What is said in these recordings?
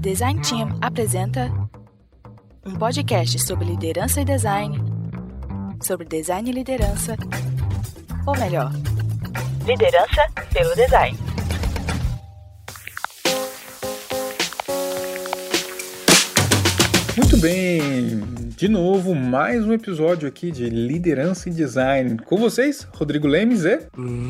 Design Team apresenta um podcast sobre liderança e design, sobre design e liderança, ou melhor, liderança pelo design. Muito bem, de novo, mais um episódio aqui de Liderança e Design. Com vocês, Rodrigo Lemes e...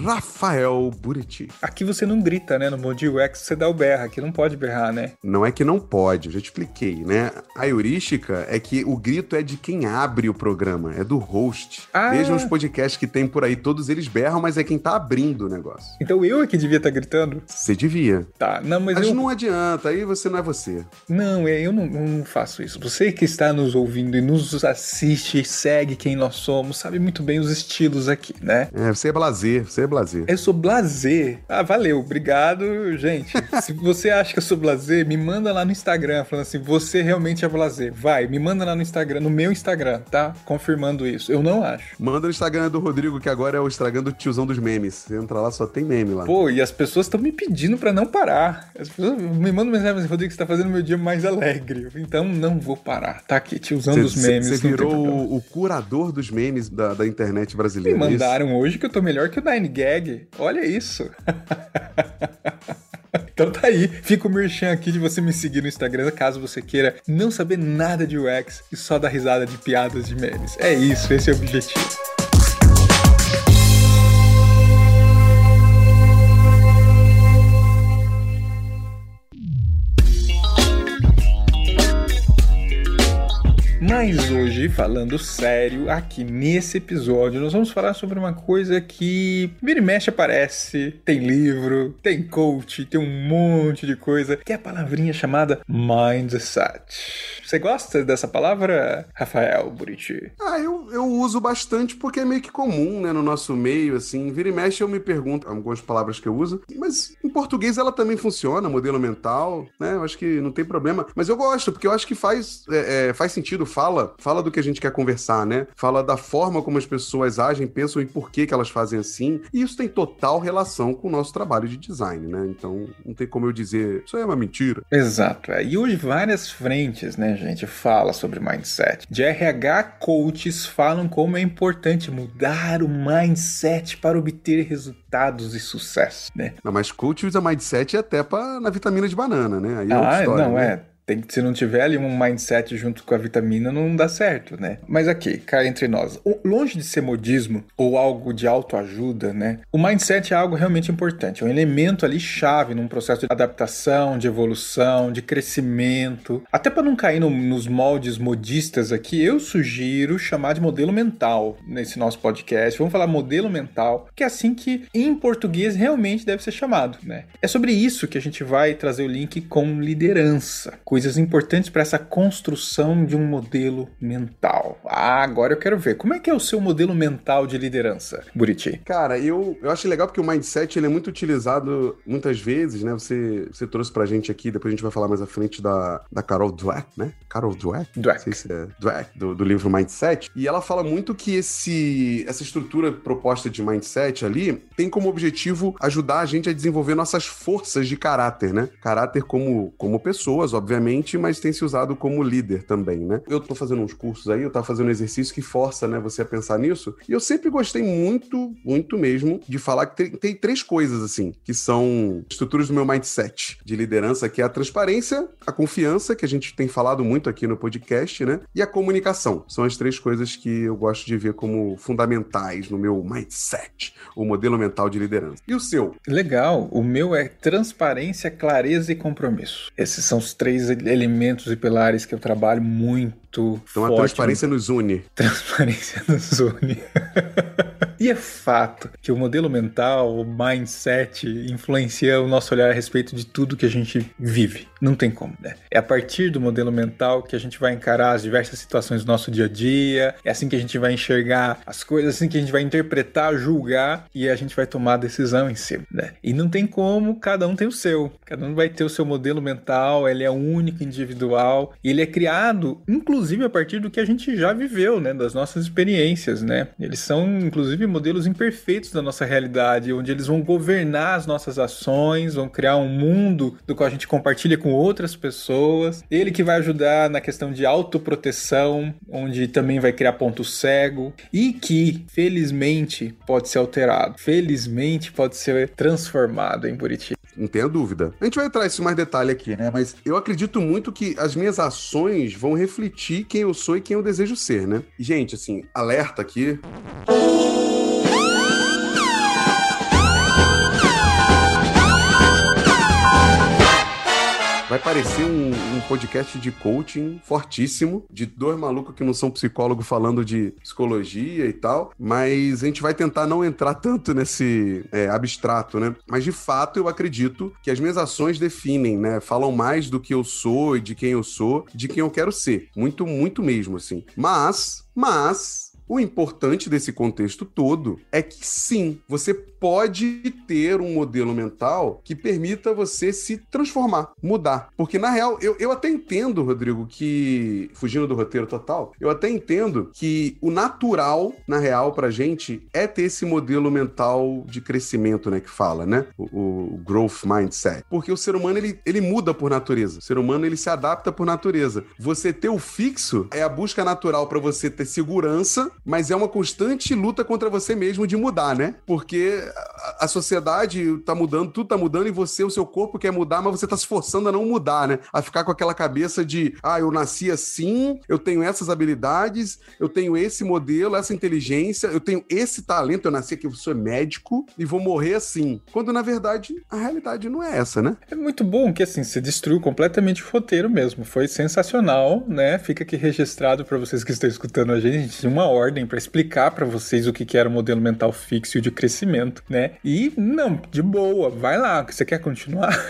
Rafael Buriti. Aqui você não grita, né? No Modio UX você dá o berra, aqui não pode berrar, né? Não é que não pode, eu já te expliquei, né? A heurística é que o grito é de quem abre o programa, é do host. Ah. Vejam os podcasts que tem por aí, todos eles berram, mas é quem tá abrindo o negócio. Então eu é que devia estar tá gritando? Você devia. Tá, não, mas, mas eu... não adianta, aí você não é você. Não, é, eu não, não faço isso. Você que está nos ouvindo e nos assiste, segue quem nós somos, sabe muito bem os estilos aqui, né? É, você é blazer, você é blazer. Eu sou blazer. Ah, valeu, obrigado, gente. Se você acha que eu sou blazer, me manda lá no Instagram, falando assim, você realmente é blazer. Vai, me manda lá no Instagram, no meu Instagram, tá? Confirmando isso. Eu não acho. Manda no Instagram do Rodrigo, que agora é o Instagram do tiozão dos memes. Você entra lá, só tem meme lá. Pô, e as pessoas estão me pedindo para não parar. As pessoas me mandam mensagem Rodrigo, você tá fazendo meu dia mais alegre. Então não vou parar. Tá aqui, tiozão cê, dos memes. Você virou o, o, curador dos memes da, da internet brasileira. Me é mandaram hoje que eu tô melhor que o Nine Gag. Olha isso. Então tá aí, fica o merchan aqui de você me seguir no Instagram, caso você queira não saber nada de UX e só dar risada de piadas de memes. É isso, esse é o objetivo. Falando sério, aqui nesse episódio, nós vamos falar sobre uma coisa que vira e mexe aparece, tem livro, tem coach, tem um monte de coisa, que é a palavrinha chamada mindset. Você gosta dessa palavra, Rafael Buriti? Ah, eu, eu uso bastante porque é meio que comum, né, no nosso meio, assim. Vira e mexe eu me pergunto algumas palavras que eu uso, mas em português ela também funciona, modelo mental, né? Eu acho que não tem problema. Mas eu gosto, porque eu acho que faz, é, é, faz sentido, fala, fala do que a gente quer conversar, né? Fala da forma como as pessoas agem, pensam e por que, que elas fazem assim. E isso tem total relação com o nosso trabalho de design, né? Então não tem como eu dizer, isso aí é uma mentira. Exato. É. E hoje várias frentes, né? gente fala sobre mindset. De RH, coaches falam como é importante mudar o mindset para obter resultados e sucesso, né? Não, mas coach usa mindset até para na vitamina de banana, né? Aí é ah, história, não, né? é tem, se não tiver ali um mindset junto com a vitamina, não dá certo, né? Mas aqui, cá entre nós, longe de ser modismo ou algo de autoajuda, né? O mindset é algo realmente importante, é um elemento ali chave num processo de adaptação, de evolução, de crescimento. Até para não cair no, nos moldes modistas aqui, eu sugiro chamar de modelo mental nesse nosso podcast. Vamos falar modelo mental, que é assim que em português realmente deve ser chamado, né? É sobre isso que a gente vai trazer o link com liderança coisas importantes para essa construção de um modelo mental. Ah, agora eu quero ver. Como é que é o seu modelo mental de liderança, Buriti? Cara, eu, eu acho legal porque o mindset ele é muito utilizado muitas vezes, né? Você, você trouxe pra gente aqui, depois a gente vai falar mais à frente da, da Carol Dweck, né? Carol Dweck? Dweck. Não sei se é Dweck, do, do livro Mindset. E ela fala muito que esse, essa estrutura proposta de mindset ali tem como objetivo ajudar a gente a desenvolver nossas forças de caráter, né? Caráter como, como pessoas, obviamente mas tem se usado como líder também, né? Eu tô fazendo uns cursos aí, eu tava fazendo um exercício que força, né, você a pensar nisso, e eu sempre gostei muito, muito mesmo, de falar que tem, tem três coisas, assim, que são estruturas do meu mindset de liderança, que é a transparência, a confiança, que a gente tem falado muito aqui no podcast, né? E a comunicação. São as três coisas que eu gosto de ver como fundamentais no meu mindset, o modelo mental de liderança. E o seu? Legal. O meu é transparência, clareza e compromisso. Esses são os três elementos e pilares que eu trabalho muito muito então forte. a transparência nos une. Transparência nos une. e é fato que o modelo mental, o mindset, influencia o nosso olhar a respeito de tudo que a gente vive. Não tem como, né? É a partir do modelo mental que a gente vai encarar as diversas situações do nosso dia a dia, é assim que a gente vai enxergar as coisas, assim que a gente vai interpretar, julgar e a gente vai tomar a decisão em si, né? E não tem como, cada um tem o seu. Cada um vai ter o seu modelo mental, ele é único, individual, e ele é criado, inclusive, inclusive a partir do que a gente já viveu, né, das nossas experiências, né? Eles são inclusive modelos imperfeitos da nossa realidade, onde eles vão governar as nossas ações, vão criar um mundo do qual a gente compartilha com outras pessoas. Ele que vai ajudar na questão de autoproteção, onde também vai criar ponto cego e que, felizmente, pode ser alterado. Felizmente, pode ser transformado em Buriti. Não tenha dúvida. A gente vai entrar isso mais detalhe aqui, né? Mas eu acredito muito que as minhas ações vão refletir quem eu sou e quem eu desejo ser, né? Gente, assim, alerta aqui. Vai parecer um, um, podcast de coaching fortíssimo, de dois malucos que não são psicólogos falando de psicologia e tal, mas a gente vai tentar não entrar tanto nesse é, abstrato, né? Mas de fato eu acredito que as minhas ações definem, né? Falam mais do que eu sou e de quem eu sou, de quem eu quero ser. Muito, muito mesmo, assim. Mas, mas, o importante desse contexto todo é que sim, você pode ter um modelo mental que permita você se transformar, mudar. Porque, na real, eu, eu até entendo, Rodrigo, que, fugindo do roteiro total, eu até entendo que o natural, na real, pra gente, é ter esse modelo mental de crescimento, né, que fala, né? O, o growth mindset. Porque o ser humano, ele, ele muda por natureza. O ser humano, ele se adapta por natureza. Você ter o fixo é a busca natural para você ter segurança mas é uma constante luta contra você mesmo de mudar, né? Porque a, sociedade tá mudando, tudo tá mudando e você, o seu corpo quer mudar, mas você tá se forçando a não mudar, né? A ficar com aquela cabeça de, ah, eu nasci assim, eu tenho essas habilidades, eu tenho esse modelo, essa inteligência, eu tenho esse talento, eu nasci aqui, eu sou médico e vou morrer assim. Quando na verdade a realidade não é essa, né? É muito bom que assim, você destruiu completamente o roteiro mesmo. Foi sensacional, né? Fica aqui registrado para vocês que estão escutando a gente, uma ordem ordem para explicar para vocês o que, era o modelo mental fixo de crescimento, né? E não, de boa, vai lá, você quer continuar?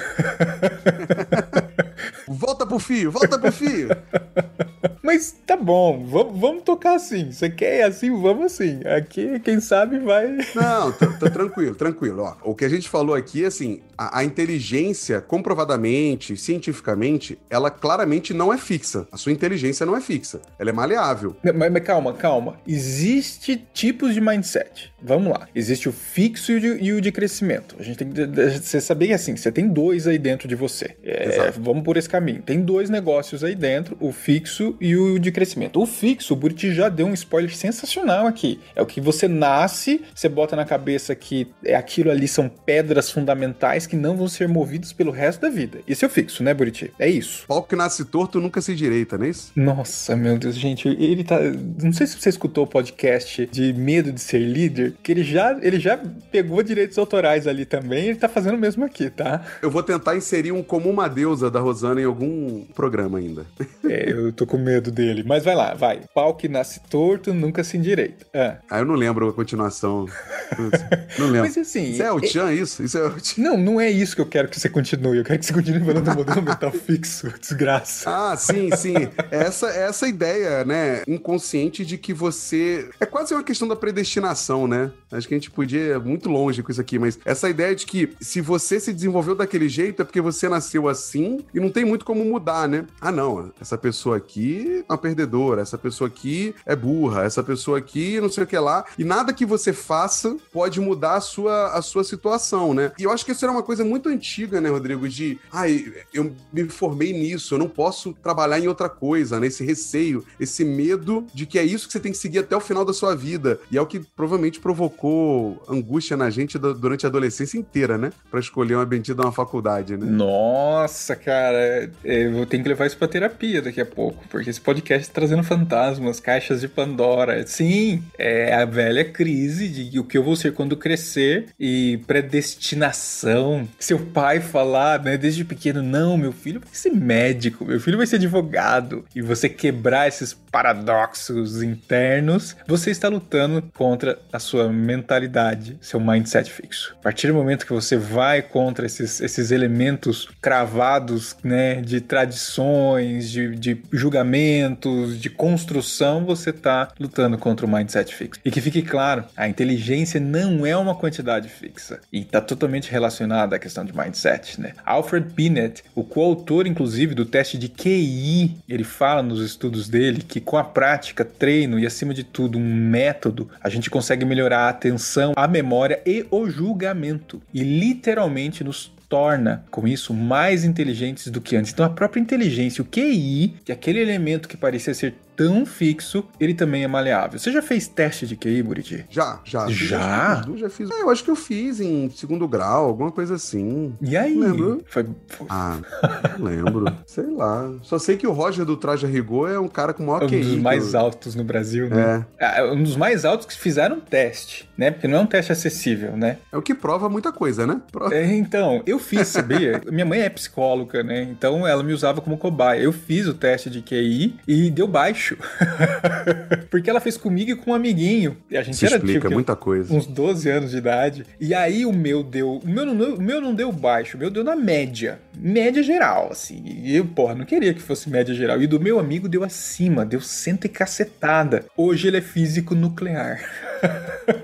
volta pro fio, volta pro fio. Mas tá bom, vamos, vamos tocar assim. Você quer assim, vamos assim. Aqui, quem sabe, vai. Não, tá, tranquilo, tranquilo. Ó, o que a gente falou aqui, assim, a, a, inteligência, comprovadamente, cientificamente, ela claramente não é fixa. A sua inteligência não é fixa. Ela é maleável. Mas, mas calma, calma. Existe tipos de mindset. Vamos lá. Existe o fixo e o de, e o de crescimento. A gente tem que você saber assim, você tem dois aí dentro de você. É, vamos por esse caminho. Tem dois negócios aí dentro, o fixo e o de crescimento. O fixo, o Buriti já deu um spoiler sensacional aqui. É o que você nasce, você bota na cabeça que é aquilo ali são pedras fundamentais que não vão ser movidas pelo resto da vida. Esse é o fixo, né, Buriti? É isso. Pau que nasce torto nunca se direita, não é isso? Nossa, meu Deus, gente, ele tá. Não sei se você escutou o podcast de Medo de Ser Líder, que ele já, ele já pegou direitos autorais ali também, ele tá fazendo o mesmo aqui, tá? Eu vou tentar inserir um como uma deusa da Rosana em algum programa ainda. É, eu tô com medo dele. Mas vai lá, vai. Pau que nasce torto, nunca se endireita. Ah, ah eu não lembro a continuação. não lembro. Mas assim. Isso é o Chan, é... isso? Isso é o Chan. Não, não é isso que eu quero que você continue. Eu quero que você continue falando do modelo mental fixo. Desgraça. Ah, sim, sim. Essa, essa ideia, né, inconsciente de que você. É quase uma questão da predestinação, né? Acho que a gente podia ir muito longe com isso aqui, mas essa ideia de que se você se desenvolveu daquele jeito é porque você nasceu assim e não tem muito como mudar, né? Ah, não, essa pessoa aqui é uma perdedora, essa pessoa aqui é burra, essa pessoa aqui não sei o que lá. E nada que você faça pode mudar a sua, a sua situação, né? E eu acho que isso era uma coisa muito antiga, né, Rodrigo? De, ai, eu me formei nisso, eu não posso trabalhar em outra coisa, né? Esse receio, esse medo de que é isso que você tem que seguir até o final da sua vida. E é o que provavelmente provocou angústia na gente durante a adolescência inteira, né? Pra escolher uma bendita uma faculdade, né? Nossa, cara, eu vou que levar isso pra terapia daqui a pouco, porque esse podcast tá trazendo fantasmas, caixas de Pandora. Sim, é a velha crise de o que eu vou ser quando crescer e predestinação. Seu pai falar, né, desde pequeno, não, meu filho vai ser médico, meu filho vai ser advogado. E você quebrar esses paradoxos internos, você está lutando contra a sua mentalidade, seu mindset fixo. A partir do momento que você vai contra esses, esses elementos cravados, né, de tradições, de, de julgamentos, de construção, você está lutando contra o mindset fixo. E que fique claro, a inteligência não é uma quantidade fixa e está totalmente relacionada à questão de mindset, né? Alfred Binet, o coautor inclusive do teste de QI, ele fala nos estudos dele que com a prática, treino e acima de tudo um método, a gente consegue melhorar a atenção, a memória e o julgamento e literalmente nos torna, com isso, mais inteligentes do que antes. Então, a própria inteligência, o QI, que é aquele elemento que parecia ser tão fixo, ele também é maleável. Você já fez teste de QI, Buriti? Já, já. Já? Já, já fiz. É, eu acho que eu fiz em segundo grau, alguma coisa assim. E aí? Lembro? Foi. Ah, não lembro. sei lá. Só sei que o Roger do Traje a Rigor é um cara com maior um QI. Um dos mais altos no Brasil, né? É. é. Um dos mais altos que fizeram teste, né? Porque não é um teste acessível, né? É o que prova muita coisa, né? Prova... É, então, eu fiz, sabia? Minha mãe é psicóloga, né? Então ela me usava como cobaia. Eu fiz o teste de QI e deu baixo. Porque ela fez comigo e com um amiguinho. E a gente Se era explica tipo, muita coisa. uns 12 anos de idade. E aí o meu deu. O meu, não, o meu não deu baixo, o meu deu na média. Média geral, assim. E eu, porra, não queria que fosse média geral. E do meu amigo deu acima, deu cento e cacetada. Hoje ele é físico nuclear.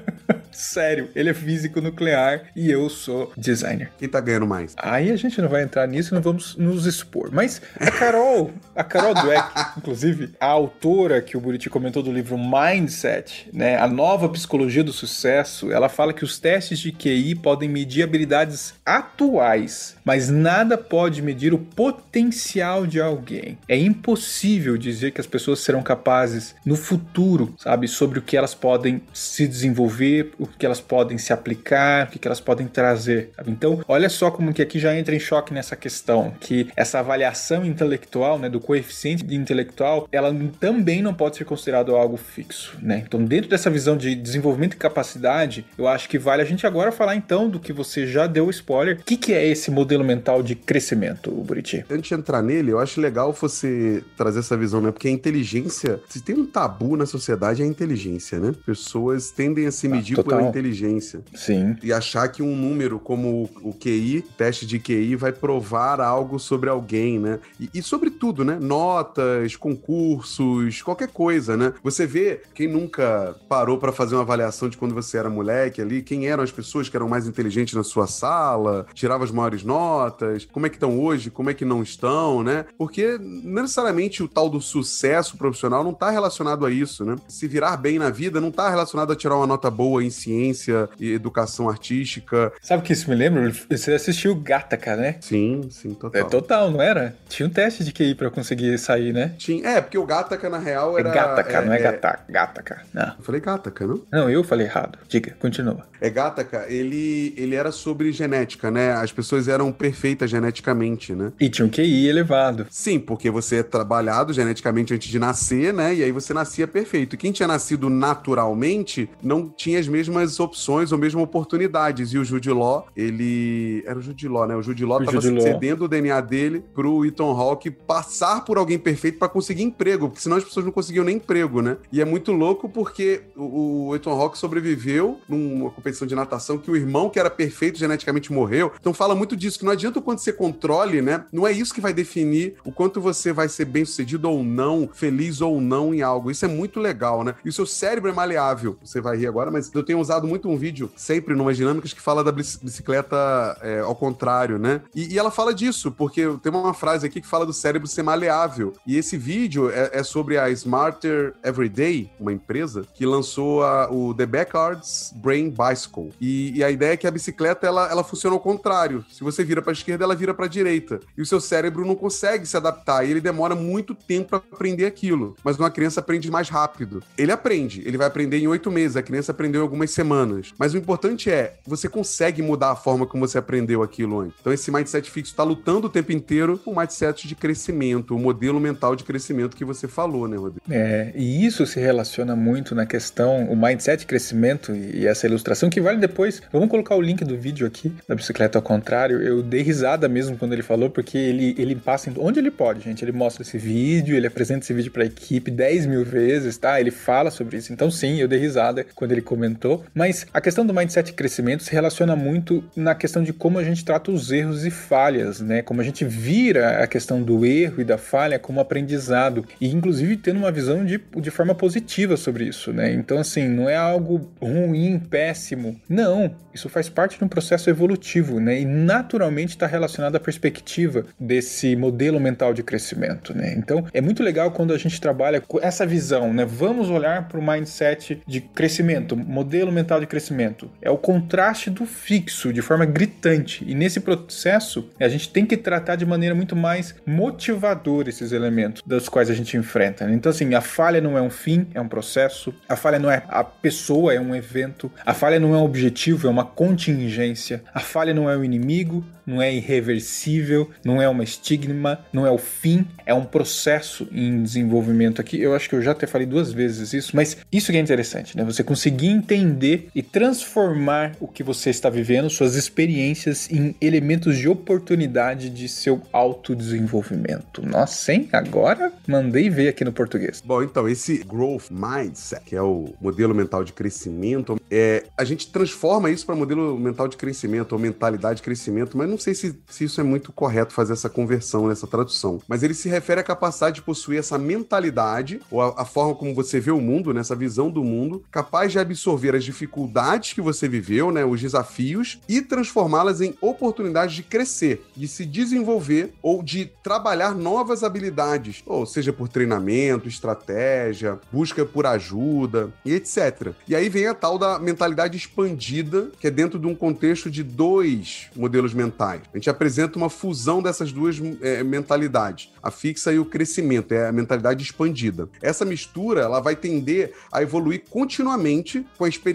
Sério, ele é físico nuclear e eu sou designer. Quem tá ganhando mais? Aí a gente não vai entrar nisso, não vamos nos expor. Mas a Carol, a Carol Dweck, inclusive, a autora que o Buriti comentou do livro Mindset, né, a nova psicologia do sucesso, ela fala que os testes de QI podem medir habilidades atuais, mas nada pode medir o potencial de alguém. É impossível dizer que as pessoas serão capazes no futuro, sabe, sobre o que elas podem se desenvolver, o que elas podem se aplicar, o que elas podem trazer. Sabe? Então, olha só como que aqui já entra em choque nessa questão, que essa avaliação intelectual, né, do coeficiente de intelectual, ela também não pode ser considerado algo fixo, né? Então, dentro dessa visão de desenvolvimento e capacidade, eu acho que vale a gente agora falar então do que você já deu spoiler. O que, que é esse modelo mental de crescimento, Buriti? Antes de entrar nele, eu acho legal você trazer essa visão, né? Porque a inteligência, se tem um tabu na sociedade, é a inteligência, né? Pessoas tendem a se medir ah, pela inteligência. Sim. E achar que um número como o QI, teste de QI, vai provar algo sobre alguém, né? E, e sobre tudo, né? Notas, concursos, qualquer coisa, né? Você vê quem nunca parou para fazer uma avaliação de quando você era moleque ali, quem eram as pessoas que eram mais inteligentes na sua sala, tirava as maiores notas, como é que estão hoje, como é que não estão, né? Porque não necessariamente o tal do sucesso profissional não está relacionado a isso, né? Se virar bem na vida não está relacionado a tirar uma nota boa em ciência e educação artística. Sabe o que isso me lembra? Você assistiu Gataca, né? Sim, sim, total. É total, não era? Tinha um teste de QI pra conseguir sair, né? Tinha. É, porque o Gataca, na real, era... É Gataca, é, não é, é... Gataca. Gataca. Não. Eu falei Gataca, não? Não, eu falei errado. Diga, continua. É Gataca, ele, ele era sobre genética, né? As pessoas eram perfeitas geneticamente, né? E tinha um QI elevado. Sim, porque você é trabalhado geneticamente antes de nascer, né? E aí você nascia perfeito. Quem tinha nascido naturalmente não tinha as mesmas opções ou mesmas oportunidades. E o Jude Law, ele. Era o Jude Law, né? O Jude Law o tava Jude cedendo o DNA dele pro Ethan Hawke passar por alguém perfeito para conseguir emprego, porque senão as pessoas não conseguiam nem emprego, né? E é muito louco porque o, o Ethan Hawke sobreviveu numa competição de natação que o irmão, que era perfeito geneticamente, morreu. Então fala muito disso, que não adianta o quanto você controle, né? Não é isso que vai definir o quanto você vai ser bem sucedido ou não, feliz ou não em algo. Isso é muito legal, né? E o seu cérebro é maleável. Você vai rir agora, mas eu tenho usado muito um vídeo, sempre numas dinâmicas, que fala da bicicleta é, ao contrário, né? E, e, ela fala disso, porque tem uma frase aqui que fala do cérebro ser maleável. E esse vídeo é, é sobre a Smarter Everyday, uma empresa, que lançou a, o The Backwards Brain Bicycle. E, e, a ideia é que a bicicleta ela, ela funciona ao contrário. Se você vira para a esquerda, ela vira para a direita. E o seu cérebro não consegue se adaptar. E ele demora muito tempo para aprender aquilo. Mas uma criança aprende mais rápido. Ele aprende, ele vai aprender em oito meses. A criança aprendeu em algumas semanas. Mas o importante é, você consegue mudar a forma como você aprendeu aquilo antes. Então esse mindset fixo está lutando o tempo inteiro com o mindset de crescimento, o modelo mental de crescimento que você falou, né, Rodrigo? É, e isso se relaciona muito na questão, o mindset de crescimento e essa ilustração que vale depois. Vamos colocar o link do vídeo aqui da bicicleta ao contrário. Eu dei risada mesmo quando ele falou, porque ele, ele passa em, onde ele pode, gente. Ele mostra esse vídeo, ele apresenta esse vídeo para a equipe 10 mil vezes, tá? Ele fala sobre isso. Então, sim, eu dei risada quando ele comentou mas a questão do mindset crescimento se relaciona muito na questão de como a gente trata os erros e falhas, né? Como a gente vira a questão do erro e da falha como aprendizado e inclusive tendo uma visão de, de forma positiva sobre isso, né? Então assim, não é algo ruim, péssimo. Não, isso faz parte de um processo evolutivo, né? E naturalmente está relacionado à perspectiva desse modelo mental de crescimento, né? Então é muito legal quando a gente trabalha com essa visão, né? Vamos olhar para o mindset de crescimento, modelo mental de crescimento. É o contraste do fixo de forma gritante. E nesse processo, a gente tem que tratar de maneira muito mais motivadora esses elementos dos quais a gente enfrenta. Né? Então, assim, a falha não é um fim, é um processo. A falha não é a pessoa, é um evento. A falha não é um objetivo, é uma contingência. A falha não é o inimigo, não é irreversível, não é uma estigma, não é o fim, é um processo em desenvolvimento aqui. Eu acho que eu já até falei duas vezes isso, mas isso que é interessante, né? Você conseguir entender e transformar o que você está vivendo, suas experiências, em elementos de oportunidade de seu autodesenvolvimento. Nossa, hein? Agora mandei ver aqui no português. Bom, então, esse growth mindset, que é o modelo mental de crescimento, é, a gente transforma isso para modelo mental de crescimento ou mentalidade de crescimento, mas não sei se, se isso é muito correto fazer essa conversão, nessa tradução. Mas ele se refere à capacidade de possuir essa mentalidade, ou a, a forma como você vê o mundo, nessa visão do mundo, capaz de absorver as dificuldades que você viveu, né, os desafios, e transformá-las em oportunidades de crescer, de se desenvolver ou de trabalhar novas habilidades, ou seja, por treinamento, estratégia, busca por ajuda e etc. E aí vem a tal da mentalidade expandida, que é dentro de um contexto de dois modelos mentais. A gente apresenta uma fusão dessas duas é, mentalidades, a fixa e o crescimento, é a mentalidade expandida. Essa mistura, ela vai tender a evoluir continuamente com a experiência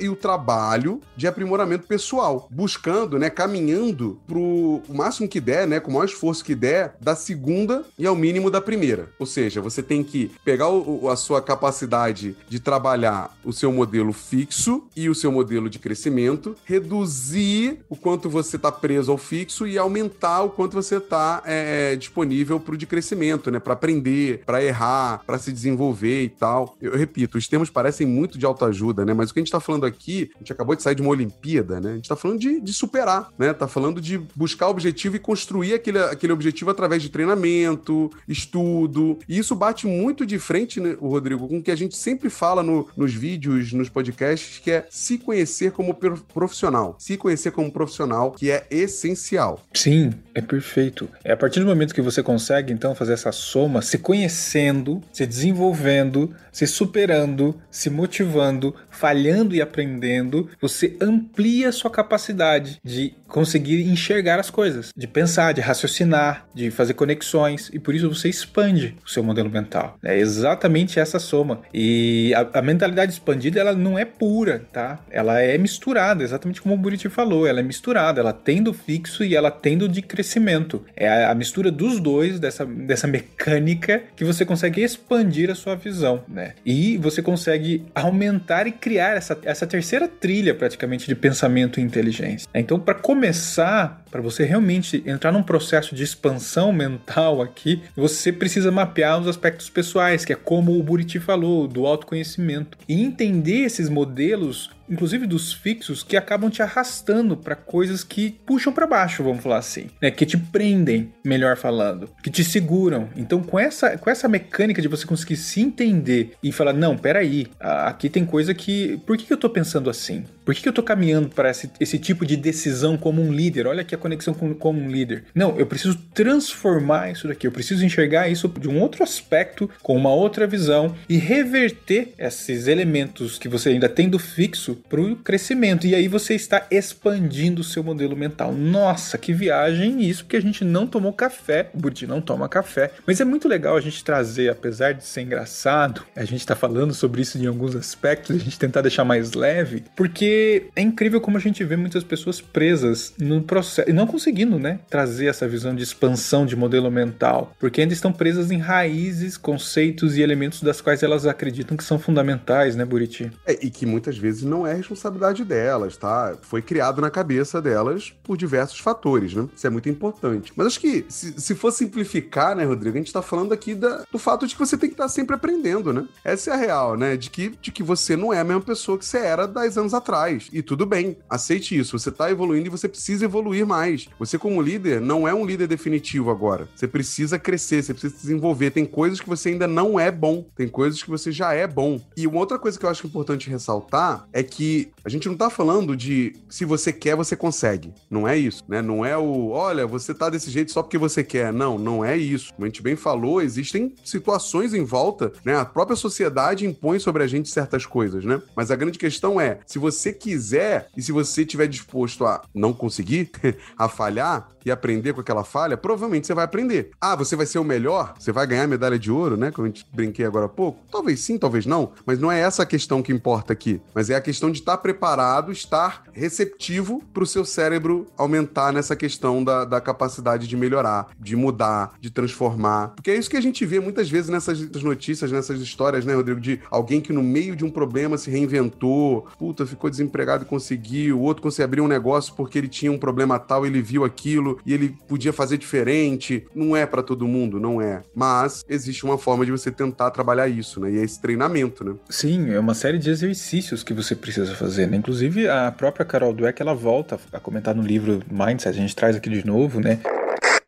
e o trabalho de aprimoramento pessoal, buscando, né, caminhando pro o máximo que der, né, com o maior esforço que der, da segunda e ao mínimo da primeira. Ou seja, você tem que pegar o, a sua capacidade de trabalhar o seu modelo fixo e o seu modelo de crescimento, reduzir o quanto você está preso ao fixo e aumentar o quanto você está é, disponível para o de crescimento, né, para aprender, para errar, para se desenvolver e tal. Eu repito, os termos parecem muito de autoajuda, né, mas o que a gente está falando aqui, a gente acabou de sair de uma Olimpíada, né, a gente está falando de, de superar, né, tá falando de buscar o objetivo e construir aquele, aquele objetivo através de treinamento, estudo. E isso bate muito de frente, né, Rodrigo, com o que a gente sempre fala no, nos vídeos, nos podcasts, que é se conhecer como profissional. Se conhecer como profissional, que é essencial. Sim, é perfeito. É a partir do momento que você consegue, então, fazer essa soma, se conhecendo, se desenvolvendo, se superando, se motivando, falhando e aprendendo, você amplia sua capacidade de conseguir enxergar as coisas, de pensar, de raciocinar, de fazer conexões, e por isso você expande o seu modelo mental. É exatamente essa soma. E a, a mentalidade expandida, ela não é pura, tá? Ela é misturada, exatamente como o Buriti falou, ela é misturada, ela tem do fixo e ela tem do de crescimento. É a, a mistura dos dois, dessa, dessa mecânica, que você consegue expandir a sua visão, né? E você consegue aumentar e criar essa, essa terceira trilha, praticamente, de pensamento e inteligência. Então, para começar, começar para você realmente entrar num processo de expansão mental aqui, você precisa mapear os aspectos pessoais, que é como o Buriti falou, do autoconhecimento. E entender esses modelos inclusive dos fixos, que acabam te arrastando para coisas que puxam para baixo, vamos falar assim, né? Que te prendem, melhor falando, que te seguram. Então, com essa, com essa mecânica de você conseguir se entender e falar, não, peraí, aqui tem coisa que. Por que, que eu tô pensando assim? Por que, que eu tô caminhando para esse, esse tipo de decisão como um líder? Olha a conexão com, como um líder. Não, eu preciso transformar isso daqui, eu preciso enxergar isso de um outro aspecto, com uma outra visão e reverter esses elementos que você ainda tem do fixo para o crescimento. E aí você está expandindo o seu modelo mental. Nossa, que viagem isso, porque a gente não tomou café. O Buriti não toma café. Mas é muito legal a gente trazer, apesar de ser engraçado, a gente está falando sobre isso em alguns aspectos, a gente tentar deixar mais leve, porque é incrível como a gente vê muitas pessoas presas no processo. E não conseguindo, né, trazer essa visão de expansão de modelo mental, porque ainda estão presas em raízes, conceitos e elementos das quais elas acreditam que são fundamentais, né, Buriti? É, e que muitas vezes não é responsabilidade delas, tá? Foi criado na cabeça delas por diversos fatores, né? Isso é muito importante. Mas acho que se, se for simplificar, né, Rodrigo, a gente tá falando aqui da, do fato de que você tem que estar tá sempre aprendendo, né? Essa é a real, né? De que, de que você não é a mesma pessoa que você era 10 anos atrás. E tudo bem, aceite isso. Você tá evoluindo e você precisa evoluir mais. Você, como líder, não é um líder definitivo agora. Você precisa crescer, você precisa se desenvolver. Tem coisas que você ainda não é bom, tem coisas que você já é bom. E uma outra coisa que eu acho importante ressaltar é que a gente não tá falando de se você quer, você consegue. Não é isso, né? Não é o, olha, você tá desse jeito só porque você quer. Não, não é isso. Como a gente bem falou, existem situações em volta, né? A própria sociedade impõe sobre a gente certas coisas, né? Mas a grande questão é, se você quiser e se você estiver disposto a não conseguir, a falhar, e aprender com aquela falha, provavelmente você vai aprender. Ah, você vai ser o melhor? Você vai ganhar medalha de ouro, né? Como a gente brinquei agora há pouco? Talvez sim, talvez não. Mas não é essa a questão que importa aqui. Mas é a questão de estar preparado, estar receptivo para o seu cérebro aumentar nessa questão da, da capacidade de melhorar, de mudar, de transformar. Porque é isso que a gente vê muitas vezes nessas notícias, nessas histórias, né, Rodrigo? De alguém que no meio de um problema se reinventou, puta, ficou desempregado e conseguiu, o outro conseguiu abrir um negócio porque ele tinha um problema tal, ele viu aquilo e ele podia fazer diferente. Não é para todo mundo, não é. Mas existe uma forma de você tentar trabalhar isso, né? E é esse treinamento, né? Sim, é uma série de exercícios que você precisa fazer, né? Inclusive, a própria Carol Dweck, ela volta a comentar no livro Mindset, a gente traz aqui de novo, né?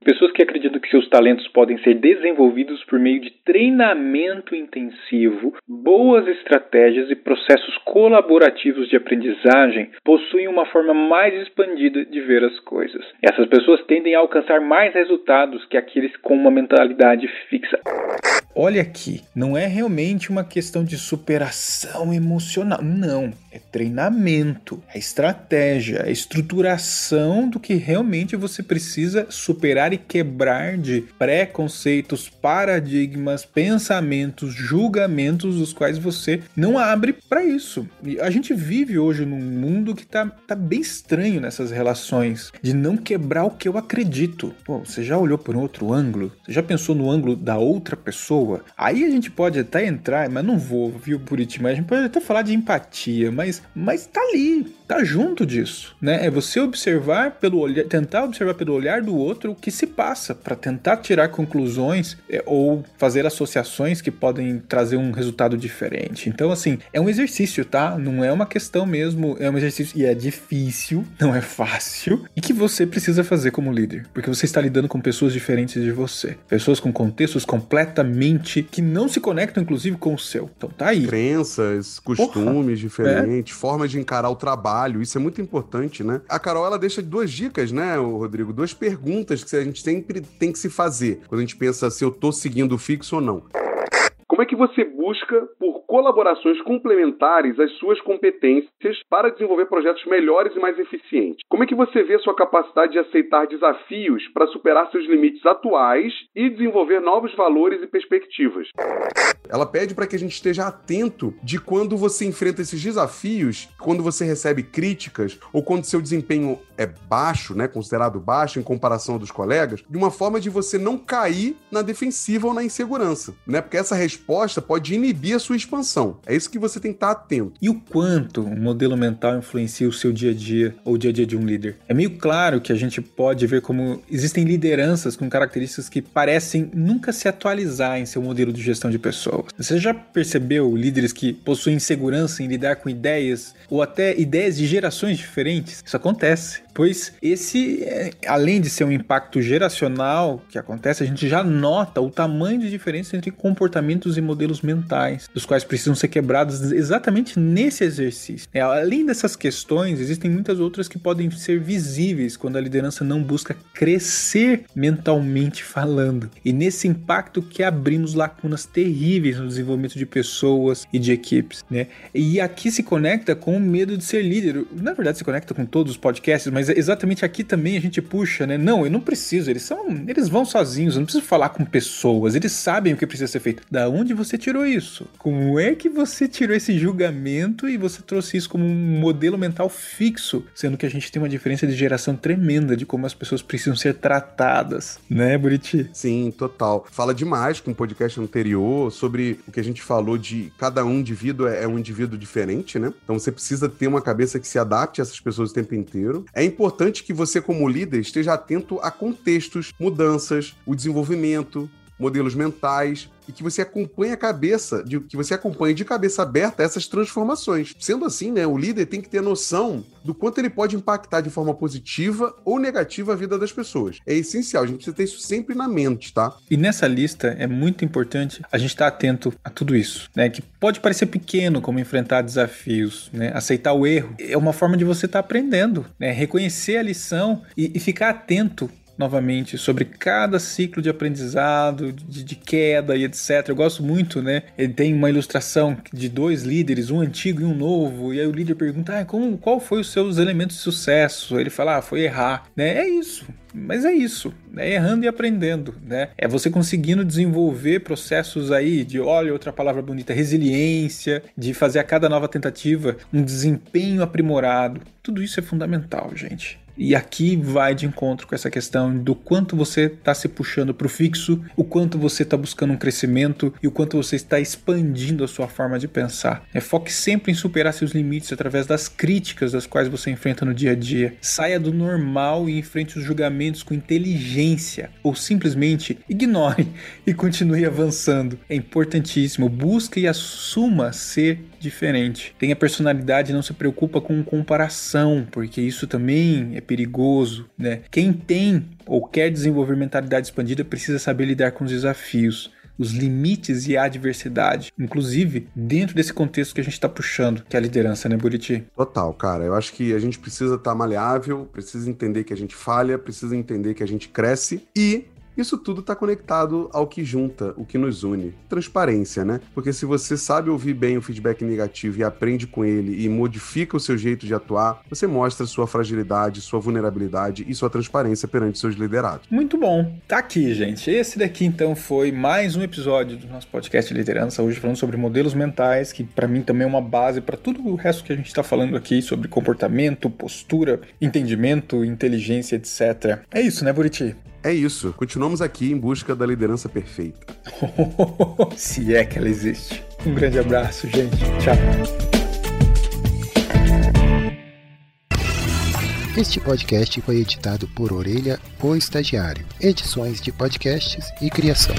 Pessoas que acreditam seus talentos podem ser desenvolvidos por meio de treinamento intensivo, boas estratégias e processos colaborativos de aprendizagem possuem uma forma mais expandida de ver as coisas. Essas pessoas tendem a alcançar mais resultados que aqueles com uma mentalidade fixa. Olha aqui, não é realmente uma questão de superação emocional, não. É treinamento, é estratégia, é estruturação do que realmente você precisa superar e quebrar de preconceitos, paradigmas, pensamentos, julgamentos dos quais você não abre para isso. E a gente vive hoje num mundo que tá, tá bem estranho nessas relações, de não quebrar o que eu acredito. Pô, você já olhou por outro ângulo? Você já pensou no ângulo da outra pessoa? Aí a gente pode até entrar, mas não vou, viu, Buriti, mas a gente pode até falar de empatia, mas, mas tá ali, tá junto disso, né? É você observar pelo olhar, tentar observar pelo olhar do outro o que se passa, para tentar tirar conclusões é, ou fazer associações que podem trazer um resultado diferente. Então, assim, é um exercício, tá? Não é uma questão mesmo, é um exercício e é difícil, não é fácil, e que você precisa fazer como líder, porque você está lidando com pessoas diferentes de você, pessoas com contextos completamente que não se conectam, inclusive, com o seu. Então, tá aí. Crenças, costumes Porra. diferentes, é. formas de encarar o trabalho, isso é muito importante, né? A Carol, ela deixa duas dicas, né, Rodrigo? Duas perguntas que a gente sempre tem que se fazer quando a gente pensa se eu tô seguindo fixo ou não. Como é que você busca por colaborações complementares às suas competências para desenvolver projetos melhores e mais eficientes? Como é que você vê sua capacidade de aceitar desafios para superar seus limites atuais e desenvolver novos valores e perspectivas? Ela pede para que a gente esteja atento de quando você enfrenta esses desafios, quando você recebe críticas ou quando seu desempenho é baixo, né, considerado baixo em comparação dos colegas, de uma forma de você não cair na defensiva ou na insegurança, né? Porque essa resposta pode inibir a sua expansão. É isso que você tem que estar atento. E o quanto o modelo mental influencia o seu dia a dia ou o dia a dia de um líder? É meio claro que a gente pode ver como existem lideranças com características que parecem nunca se atualizar em seu modelo de gestão de pessoas. Você já percebeu líderes que possuem insegurança em lidar com ideias ou até ideias de gerações diferentes? Isso acontece pois esse, é, além de ser um impacto geracional que acontece, a gente já nota o tamanho de diferença entre comportamentos e modelos mentais, dos quais precisam ser quebrados exatamente nesse exercício. É, além dessas questões, existem muitas outras que podem ser visíveis quando a liderança não busca crescer mentalmente falando. E nesse impacto que abrimos lacunas terríveis no desenvolvimento de pessoas e de equipes, né? E aqui se conecta com o medo de ser líder. Na verdade, se conecta com todos os podcasts, mas mas é exatamente aqui também a gente puxa, né? Não, eu não preciso, eles são, eles vão sozinhos, eu não preciso falar com pessoas, eles sabem o que precisa ser feito. Da onde você tirou isso? Como é que você tirou esse julgamento e você trouxe isso como um modelo mental fixo, sendo que a gente tem uma diferença de geração tremenda de como as pessoas precisam ser tratadas, né, Buriti? Sim, total. Fala demais com o podcast anterior sobre o que a gente falou de cada um indivíduo é, é um indivíduo diferente, né? Então você precisa ter uma cabeça que se adapte a essas pessoas o tempo inteiro. É importante que você, como líder, esteja atento a contextos, mudanças, o desenvolvimento, modelos mentais, e que você acompanhe a cabeça, de, que você acompanhe de cabeça aberta essas transformações. Sendo assim, né, o líder tem que ter noção do quanto ele pode impactar de forma positiva ou negativa a vida das pessoas. É essencial, a gente precisa ter isso sempre na mente, tá? E nessa lista é muito importante a gente estar atento a tudo isso, né? Que pode parecer pequeno como enfrentar desafios, né? Aceitar o erro é uma forma de você estar aprendendo, né? Reconhecer a lição e, e ficar atento novamente sobre cada ciclo de aprendizado, de, de, queda e etc. Eu gosto muito, né? Ele tem uma ilustração de dois líderes, um antigo e um novo, e aí o líder pergunta: ah, como, qual foi os seus elementos de sucesso? Ele fala: ah, foi errar, né? É isso. Mas é isso, é errando e aprendendo, né? É você conseguindo desenvolver processos aí de, olha, outra palavra bonita, resiliência, de fazer a cada nova tentativa um desempenho aprimorado. Tudo isso é fundamental, gente. E aqui vai de encontro com essa questão do quanto você está se puxando para o fixo, o quanto você está buscando um crescimento e o quanto você está expandindo a sua forma de pensar. É, foque sempre em superar seus limites através das críticas das quais você enfrenta no dia a dia. Saia do normal e enfrente os julgamentos com inteligência ou simplesmente ignore e continue avançando. É importantíssimo. Busque e assuma ser diferente. Tenha personalidade e não se preocupa com comparação, porque isso também é perigoso, né? Quem tem ou quer desenvolver mentalidade expandida precisa saber lidar com os desafios os limites e a adversidade, inclusive dentro desse contexto que a gente está puxando, que é a liderança, né, Buriti? Total, cara. Eu acho que a gente precisa estar tá maleável, precisa entender que a gente falha, precisa entender que a gente cresce e isso tudo está conectado ao que junta, o que nos une. Transparência, né? Porque se você sabe ouvir bem o feedback negativo e aprende com ele e modifica o seu jeito de atuar, você mostra sua fragilidade, sua vulnerabilidade e sua transparência perante seus liderados. Muito bom. Tá aqui, gente. Esse daqui então foi mais um episódio do nosso podcast de liderança, hoje falando sobre modelos mentais, que para mim também é uma base para tudo o resto que a gente está falando aqui sobre comportamento, postura, entendimento, inteligência, etc. É isso, né, Buriti? É isso. Continuamos aqui em busca da liderança perfeita. Se é que ela existe. Um grande abraço, gente. Tchau. Este podcast foi editado por Orelha, o Estagiário. Edições de podcasts e criação.